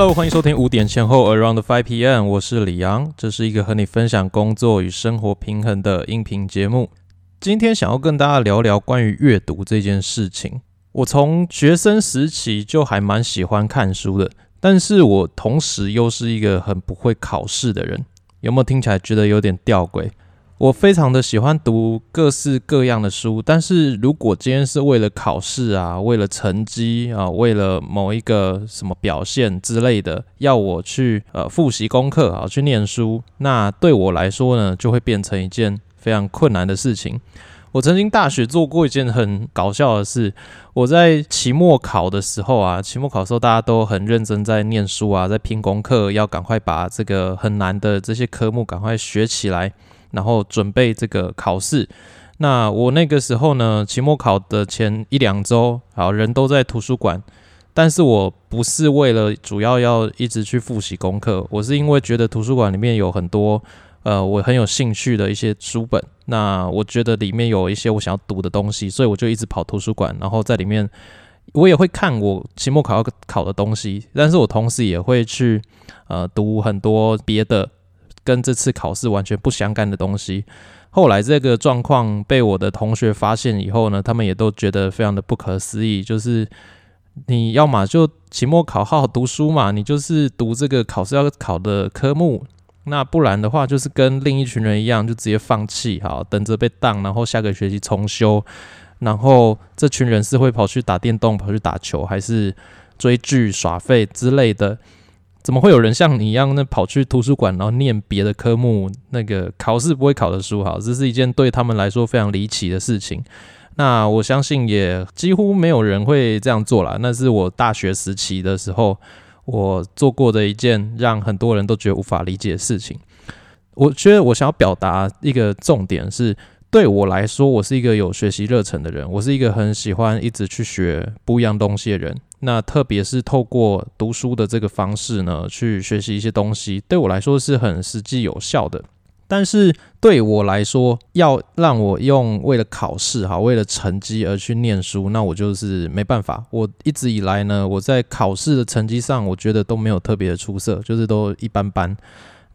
Hello，欢迎收听五点前后 Around Five PM，我是李阳，这是一个和你分享工作与生活平衡的音频节目。今天想要跟大家聊聊关于阅读这件事情。我从学生时期就还蛮喜欢看书的，但是我同时又是一个很不会考试的人。有没有听起来觉得有点吊诡？我非常的喜欢读各式各样的书，但是如果今天是为了考试啊，为了成绩啊，为了某一个什么表现之类的，要我去呃复习功课啊，去念书，那对我来说呢，就会变成一件非常困难的事情。我曾经大学做过一件很搞笑的事，我在期末考的时候啊，期末考的时候大家都很认真在念书啊，在拼功课，要赶快把这个很难的这些科目赶快学起来。然后准备这个考试。那我那个时候呢，期末考的前一两周，好人都在图书馆，但是我不是为了主要要一直去复习功课，我是因为觉得图书馆里面有很多呃我很有兴趣的一些书本，那我觉得里面有一些我想要读的东西，所以我就一直跑图书馆，然后在里面我也会看我期末考要考的东西，但是我同时也会去呃读很多别的。跟这次考试完全不相干的东西。后来这个状况被我的同学发现以后呢，他们也都觉得非常的不可思议。就是你要么就期末考好好读书嘛，你就是读这个考试要考的科目。那不然的话，就是跟另一群人一样，就直接放弃，好等着被当，然后下个学期重修。然后这群人是会跑去打电动、跑去打球，还是追剧、耍废之类的？怎么会有人像你一样，那跑去图书馆，然后念别的科目，那个考试不会考的书？好，这是一件对他们来说非常离奇的事情。那我相信也几乎没有人会这样做啦。那是我大学时期的时候，我做过的一件让很多人都觉得无法理解的事情。我觉得我想要表达一个重点是。对我来说，我是一个有学习热忱的人，我是一个很喜欢一直去学不一样东西的人。那特别是透过读书的这个方式呢，去学习一些东西，对我来说是很实际有效的。但是对我来说，要让我用为了考试哈，为了成绩而去念书，那我就是没办法。我一直以来呢，我在考试的成绩上，我觉得都没有特别的出色，就是都一般般。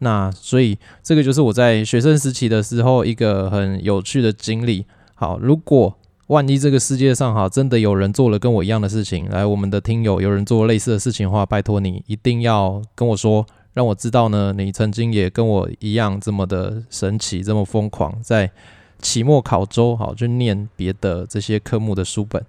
那所以这个就是我在学生时期的时候一个很有趣的经历。好，如果万一这个世界上哈真的有人做了跟我一样的事情，来我们的听友有人做类似的事情的话，拜托你一定要跟我说，让我知道呢，你曾经也跟我一样这么的神奇，这么疯狂，在期末考周好就念别的这些科目的书本。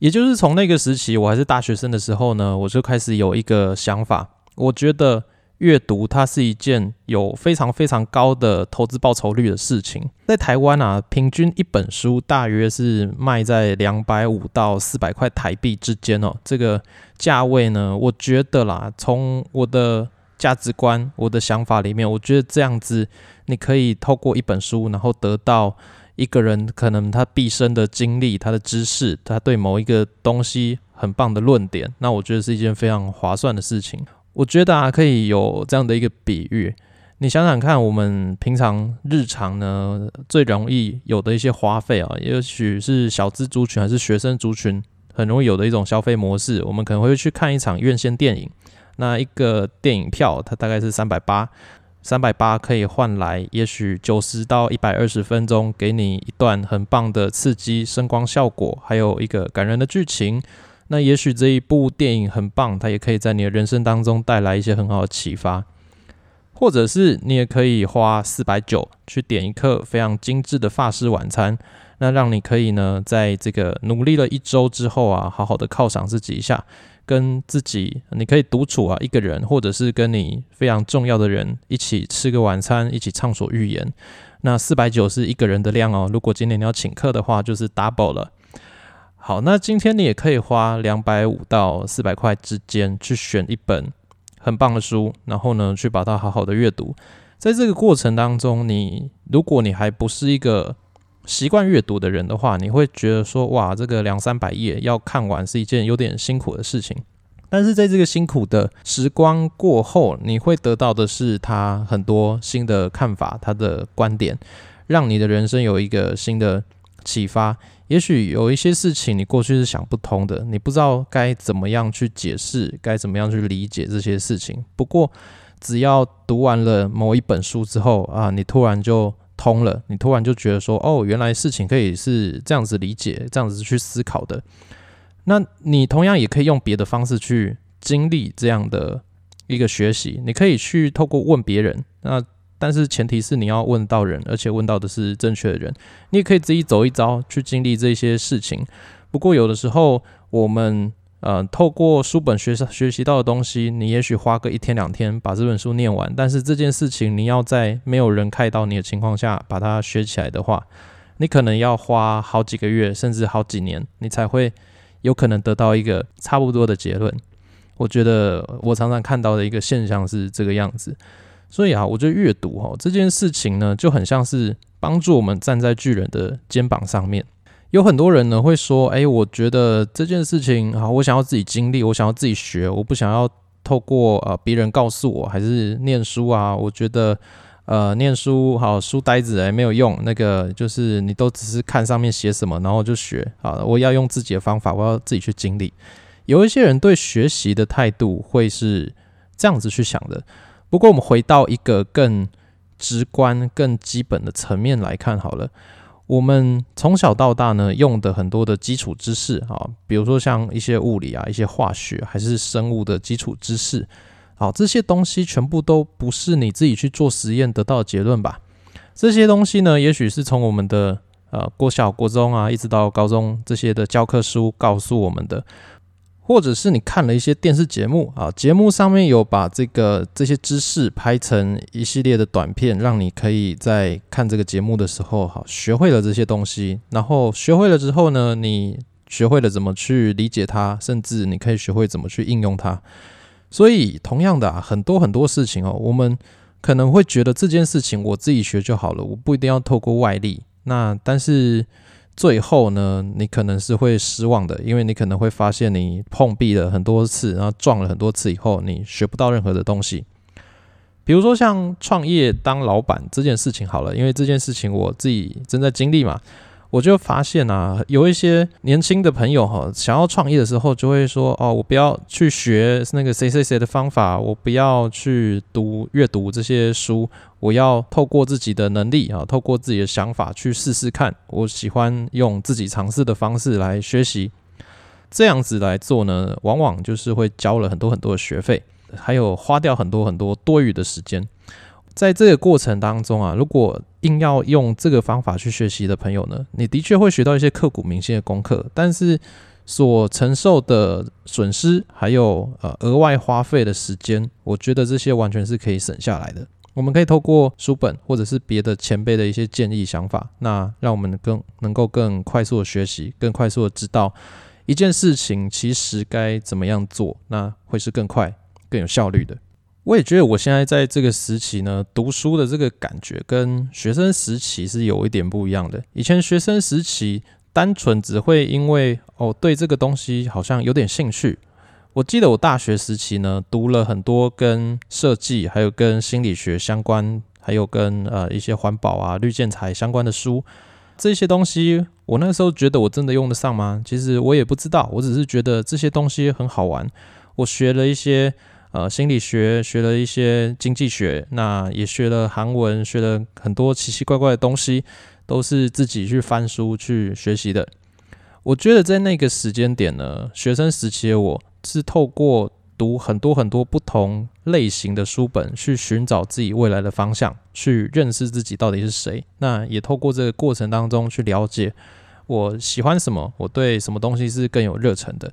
也就是从那个时期，我还是大学生的时候呢，我就开始有一个想法，我觉得。阅读它是一件有非常非常高的投资报酬率的事情。在台湾啊，平均一本书大约是卖在两百五到四百块台币之间哦。这个价位呢，我觉得啦，从我的价值观、我的想法里面，我觉得这样子，你可以透过一本书，然后得到一个人可能他毕生的经历、他的知识、他对某一个东西很棒的论点，那我觉得是一件非常划算的事情。我觉得啊，可以有这样的一个比喻，你想想看，我们平常日常呢最容易有的一些花费啊，也许是小资族群还是学生族群很容易有的一种消费模式，我们可能会去看一场院线电影，那一个电影票它大概是三百八，三百八可以换来也许九十到一百二十分钟，给你一段很棒的刺激声光效果，还有一个感人的剧情。那也许这一部电影很棒，它也可以在你的人生当中带来一些很好的启发，或者是你也可以花四百九去点一客非常精致的法式晚餐，那让你可以呢，在这个努力了一周之后啊，好好的犒赏自己一下，跟自己你可以独处啊，一个人，或者是跟你非常重要的人一起吃个晚餐，一起畅所欲言。那四百九是一个人的量哦，如果今天你要请客的话，就是 double 了。好，那今天你也可以花两百五到四百块之间去选一本很棒的书，然后呢，去把它好好的阅读。在这个过程当中，你如果你还不是一个习惯阅读的人的话，你会觉得说，哇，这个两三百页要看完是一件有点辛苦的事情。但是在这个辛苦的时光过后，你会得到的是他很多新的看法，他的观点，让你的人生有一个新的。启发。也许有一些事情你过去是想不通的，你不知道该怎么样去解释，该怎么样去理解这些事情。不过，只要读完了某一本书之后啊，你突然就通了，你突然就觉得说，哦，原来事情可以是这样子理解，这样子去思考的。那你同样也可以用别的方式去经历这样的一个学习，你可以去透过问别人，那但是前提是你要问到人，而且问到的是正确的人。你也可以自己走一遭去经历这些事情。不过有的时候我们呃透过书本学学习到的东西，你也许花个一天两天把这本书念完，但是这件事情你要在没有人看到你的情况下把它学起来的话，你可能要花好几个月甚至好几年，你才会。有可能得到一个差不多的结论。我觉得我常常看到的一个现象是这个样子。所以啊，我觉得阅读哈这件事情呢，就很像是帮助我们站在巨人的肩膀上面。有很多人呢会说：“哎，我觉得这件事情啊，我想要自己经历，我想要自己学，我不想要透过呃别人告诉我，还是念书啊。”我觉得。呃，念书好，书呆子哎，没有用。那个就是你都只是看上面写什么，然后就学。好，我要用自己的方法，我要自己去经历。有一些人对学习的态度会是这样子去想的。不过，我们回到一个更直观、更基本的层面来看好了。我们从小到大呢，用的很多的基础知识啊，比如说像一些物理啊、一些化学，还是生物的基础知识。好，这些东西全部都不是你自己去做实验得到的结论吧？这些东西呢，也许是从我们的呃国小、国中啊，一直到高中这些的教科书告诉我们的，或者是你看了一些电视节目啊，节目上面有把这个这些知识拍成一系列的短片，让你可以在看这个节目的时候，好学会了这些东西。然后学会了之后呢，你学会了怎么去理解它，甚至你可以学会怎么去应用它。所以，同样的啊，很多很多事情哦，我们可能会觉得这件事情我自己学就好了，我不一定要透过外力。那但是最后呢，你可能是会失望的，因为你可能会发现你碰壁了很多次，然后撞了很多次以后，你学不到任何的东西。比如说像创业当老板这件事情好了，因为这件事情我自己正在经历嘛。我就发现啊，有一些年轻的朋友哈，想要创业的时候，就会说哦，我不要去学那个谁谁谁的方法，我不要去读阅读这些书，我要透过自己的能力啊，透过自己的想法去试试看。我喜欢用自己尝试的方式来学习，这样子来做呢，往往就是会交了很多很多的学费，还有花掉很多很多多余的时间。在这个过程当中啊，如果硬要用这个方法去学习的朋友呢，你的确会学到一些刻骨铭心的功课，但是所承受的损失还有呃额外花费的时间，我觉得这些完全是可以省下来的。我们可以透过书本或者是别的前辈的一些建议想法，那让我们更能够更快速的学习，更快速的知道一件事情其实该怎么样做，那会是更快更有效率的。我也觉得我现在在这个时期呢，读书的这个感觉跟学生时期是有一点不一样的。以前学生时期单纯只会因为哦对这个东西好像有点兴趣。我记得我大学时期呢，读了很多跟设计、还有跟心理学相关，还有跟呃一些环保啊、绿建材相关的书。这些东西我那时候觉得我真的用得上吗？其实我也不知道，我只是觉得这些东西很好玩。我学了一些。呃，心理学学了一些经济学，那也学了韩文，学了很多奇奇怪怪的东西，都是自己去翻书去学习的。我觉得在那个时间点呢，学生时期的我是透过读很多很多不同类型的书本，去寻找自己未来的方向，去认识自己到底是谁。那也透过这个过程当中去了解我喜欢什么，我对什么东西是更有热忱的。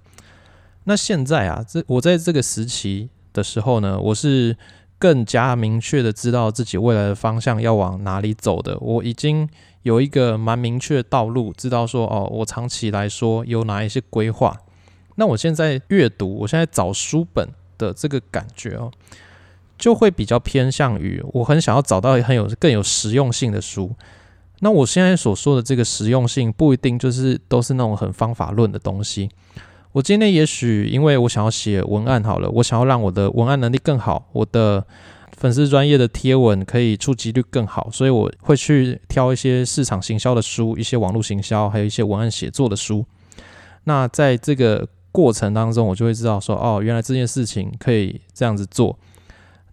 那现在啊，这我在这个时期。的时候呢，我是更加明确的知道自己未来的方向要往哪里走的。我已经有一个蛮明确的道路，知道说哦，我长期来说有哪一些规划。那我现在阅读，我现在找书本的这个感觉哦，就会比较偏向于我很想要找到很有更有实用性的书。那我现在所说的这个实用性，不一定就是都是那种很方法论的东西。我今天也许因为我想要写文案好了，我想要让我的文案能力更好，我的粉丝专业的贴文可以触及率更好，所以我会去挑一些市场行销的书，一些网络行销，还有一些文案写作的书。那在这个过程当中，我就会知道说，哦，原来这件事情可以这样子做。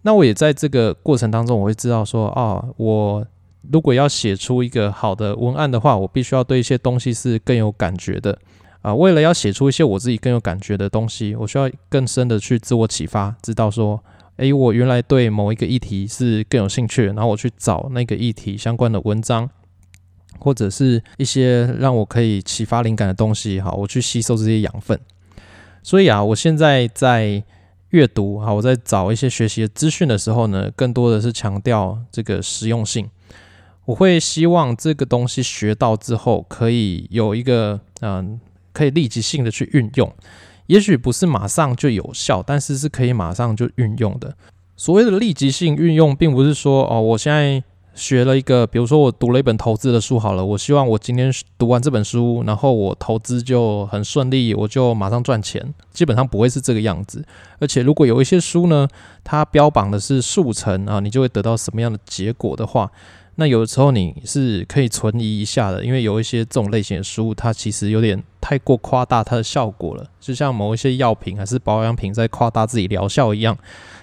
那我也在这个过程当中，我会知道说，哦，我如果要写出一个好的文案的话，我必须要对一些东西是更有感觉的。啊，为了要写出一些我自己更有感觉的东西，我需要更深的去自我启发，知道说，诶，我原来对某一个议题是更有兴趣，然后我去找那个议题相关的文章，或者是一些让我可以启发灵感的东西，哈，我去吸收这些养分。所以啊，我现在在阅读，哈，我在找一些学习的资讯的时候呢，更多的是强调这个实用性。我会希望这个东西学到之后，可以有一个，嗯。可以立即性的去运用，也许不是马上就有效，但是是可以马上就运用的。所谓的立即性运用，并不是说哦，我现在学了一个，比如说我读了一本投资的书，好了，我希望我今天读完这本书，然后我投资就很顺利，我就马上赚钱。基本上不会是这个样子。而且如果有一些书呢，它标榜的是速成啊，你就会得到什么样的结果的话。那有时候你是可以存疑一下的，因为有一些这种类型的书，它其实有点太过夸大它的效果了，就像某一些药品还是保养品在夸大自己疗效一样。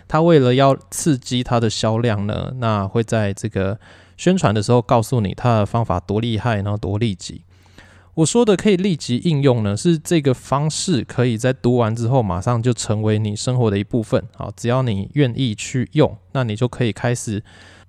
它为了要刺激它的销量呢，那会在这个宣传的时候告诉你它的方法多厉害，然后多利己。我说的可以立即应用呢，是这个方式可以在读完之后马上就成为你生活的一部分。好，只要你愿意去用，那你就可以开始。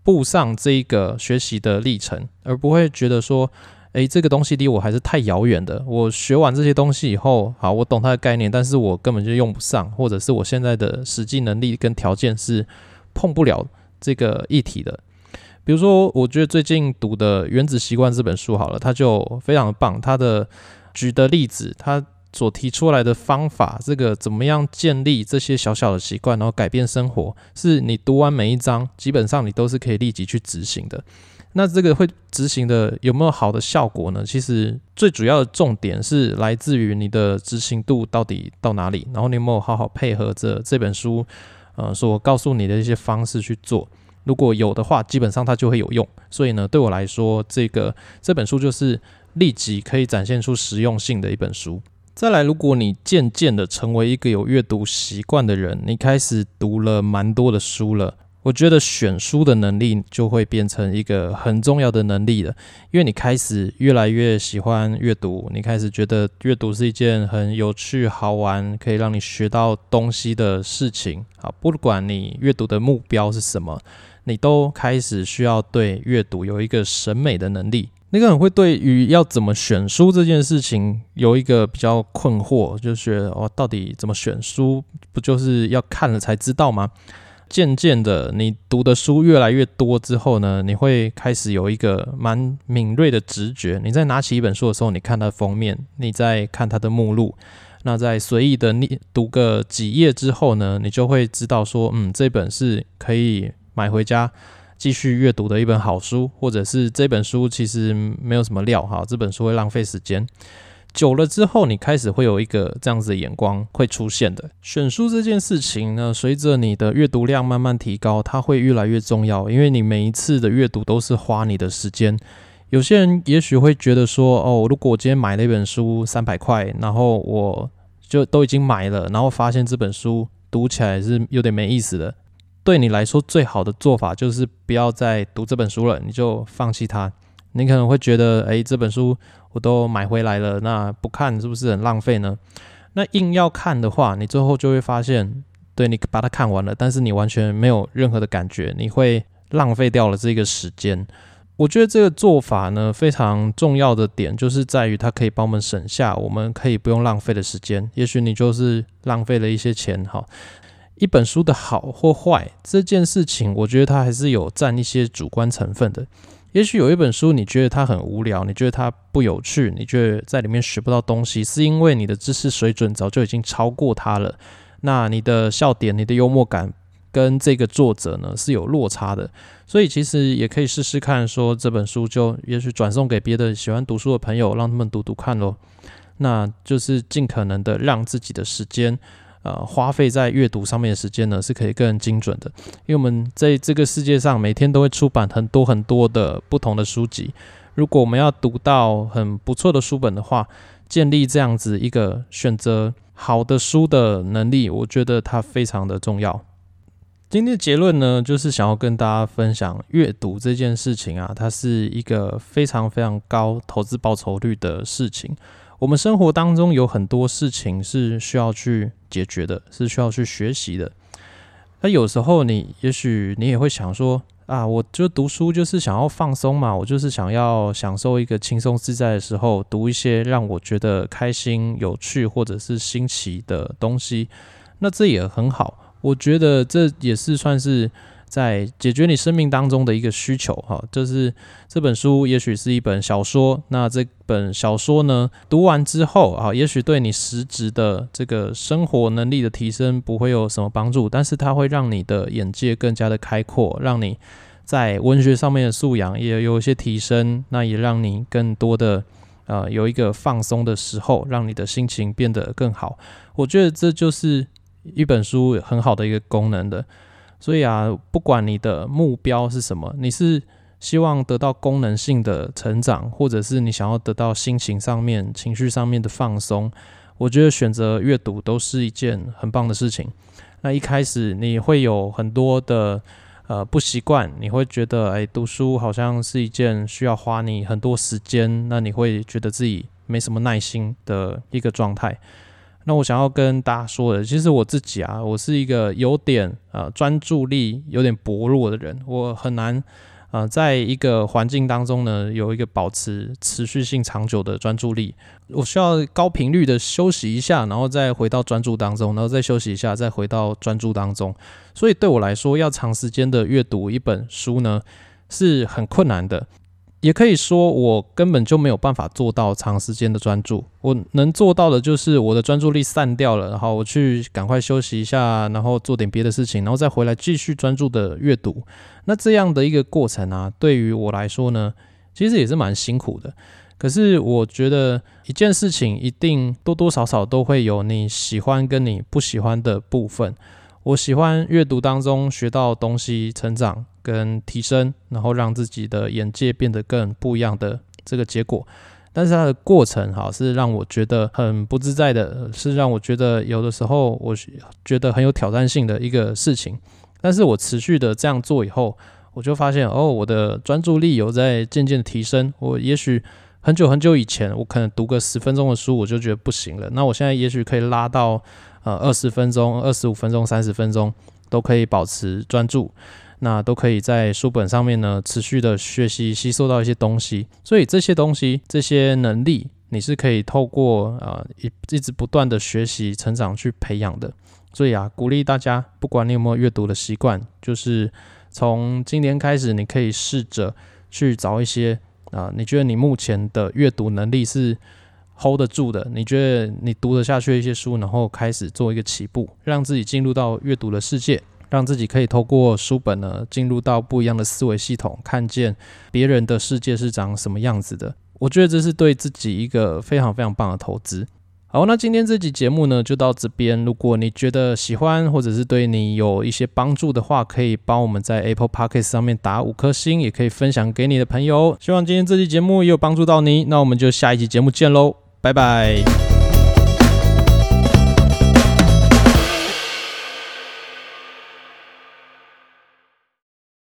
步上这一个学习的历程，而不会觉得说，诶，这个东西离我还是太遥远的。我学完这些东西以后，好，我懂它的概念，但是我根本就用不上，或者是我现在的实际能力跟条件是碰不了这个议题的。比如说，我觉得最近读的《原子习惯》这本书，好了，它就非常的棒。它的举的例子，它。所提出来的方法，这个怎么样建立这些小小的习惯，然后改变生活，是你读完每一章，基本上你都是可以立即去执行的。那这个会执行的有没有好的效果呢？其实最主要的重点是来自于你的执行度到底到哪里，然后你有没有好好配合着这本书，呃，所告诉你的一些方式去做。如果有的话，基本上它就会有用。所以呢，对我来说，这个这本书就是立即可以展现出实用性的一本书。再来，如果你渐渐的成为一个有阅读习惯的人，你开始读了蛮多的书了，我觉得选书的能力就会变成一个很重要的能力了。因为你开始越来越喜欢阅读，你开始觉得阅读是一件很有趣、好玩，可以让你学到东西的事情。好，不管你阅读的目标是什么，你都开始需要对阅读有一个审美的能力。那个人会对于要怎么选书这件事情有一个比较困惑，就是哦，到底怎么选书？不就是要看了才知道吗？渐渐的，你读的书越来越多之后呢，你会开始有一个蛮敏锐的直觉。你在拿起一本书的时候，你看它封面，你在看它的目录，那在随意的你读个几页之后呢，你就会知道说，嗯，这本是可以买回家。继续阅读的一本好书，或者是这本书其实没有什么料哈，这本书会浪费时间。久了之后，你开始会有一个这样子的眼光会出现的。选书这件事情呢，随着你的阅读量慢慢提高，它会越来越重要，因为你每一次的阅读都是花你的时间。有些人也许会觉得说，哦，如果我今天买了一本书三百块，然后我就都已经买了，然后发现这本书读起来是有点没意思的。对你来说，最好的做法就是不要再读这本书了，你就放弃它。你可能会觉得，哎，这本书我都买回来了，那不看是不是很浪费呢？那硬要看的话，你最后就会发现，对你把它看完了，但是你完全没有任何的感觉，你会浪费掉了这个时间。我觉得这个做法呢，非常重要的点就是在于它可以帮我们省下我们可以不用浪费的时间。也许你就是浪费了一些钱，哈。一本书的好或坏这件事情，我觉得它还是有占一些主观成分的。也许有一本书你觉得它很无聊，你觉得它不有趣，你觉得在里面学不到东西，是因为你的知识水准早就已经超过它了。那你的笑点、你的幽默感跟这个作者呢是有落差的。所以其实也可以试试看，说这本书就也许转送给别的喜欢读书的朋友，让他们读读看咯。那就是尽可能的让自己的时间。呃花费在阅读上面的时间呢，是可以更精准的。因为我们在这个世界上每天都会出版很多很多的不同的书籍，如果我们要读到很不错的书本的话，建立这样子一个选择好的书的能力，我觉得它非常的重要。今天的结论呢，就是想要跟大家分享阅读这件事情啊，它是一个非常非常高投资报酬率的事情。我们生活当中有很多事情是需要去解决的，是需要去学习的。那有时候你也许你也会想说啊，我就读书就是想要放松嘛，我就是想要享受一个轻松自在的时候，读一些让我觉得开心、有趣或者是新奇的东西。那这也很好。我觉得这也是算是在解决你生命当中的一个需求哈，就是这本书也许是一本小说，那这本小说呢读完之后啊，也许对你实质的这个生活能力的提升不会有什么帮助，但是它会让你的眼界更加的开阔，让你在文学上面的素养也有一些提升，那也让你更多的呃有一个放松的时候，让你的心情变得更好。我觉得这就是。一本书很好的一个功能的，所以啊，不管你的目标是什么，你是希望得到功能性的成长，或者是你想要得到心情上面、情绪上面的放松，我觉得选择阅读都是一件很棒的事情。那一开始你会有很多的呃不习惯，你会觉得哎，读书好像是一件需要花你很多时间，那你会觉得自己没什么耐心的一个状态。那我想要跟大家说的，其实我自己啊，我是一个有点呃专注力有点薄弱的人，我很难呃在一个环境当中呢有一个保持持续性长久的专注力，我需要高频率的休息一下，然后再回到专注当中，然后再休息一下，再回到专注当中。所以对我来说，要长时间的阅读一本书呢是很困难的。也可以说，我根本就没有办法做到长时间的专注。我能做到的就是我的专注力散掉了，然后我去赶快休息一下，然后做点别的事情，然后再回来继续专注的阅读。那这样的一个过程啊，对于我来说呢，其实也是蛮辛苦的。可是我觉得一件事情一定多多少少都会有你喜欢跟你不喜欢的部分。我喜欢阅读当中学到东西，成长。跟提升，然后让自己的眼界变得更不一样的这个结果，但是它的过程哈是让我觉得很不自在的，是让我觉得有的时候我觉得很有挑战性的一个事情。但是我持续的这样做以后，我就发现哦，我的专注力有在渐渐提升。我也许很久很久以前，我可能读个十分钟的书，我就觉得不行了。那我现在也许可以拉到呃二十分钟、二十五分钟、三十分钟，都可以保持专注。那都可以在书本上面呢，持续的学习吸收到一些东西，所以这些东西、这些能力，你是可以透过呃一一直不断的学习成长去培养的。所以啊，鼓励大家，不管你有没有阅读的习惯，就是从今年开始，你可以试着去找一些啊，你觉得你目前的阅读能力是 hold 得住的，你觉得你读得下去一些书，然后开始做一个起步，让自己进入到阅读的世界。让自己可以透过书本呢，进入到不一样的思维系统，看见别人的世界是长什么样子的。我觉得这是对自己一个非常非常棒的投资。好，那今天这集节目呢，就到这边。如果你觉得喜欢，或者是对你有一些帮助的话，可以帮我们在 Apple Podcast 上面打五颗星，也可以分享给你的朋友。希望今天这期节目也有帮助到你。那我们就下一集节目见喽，拜拜。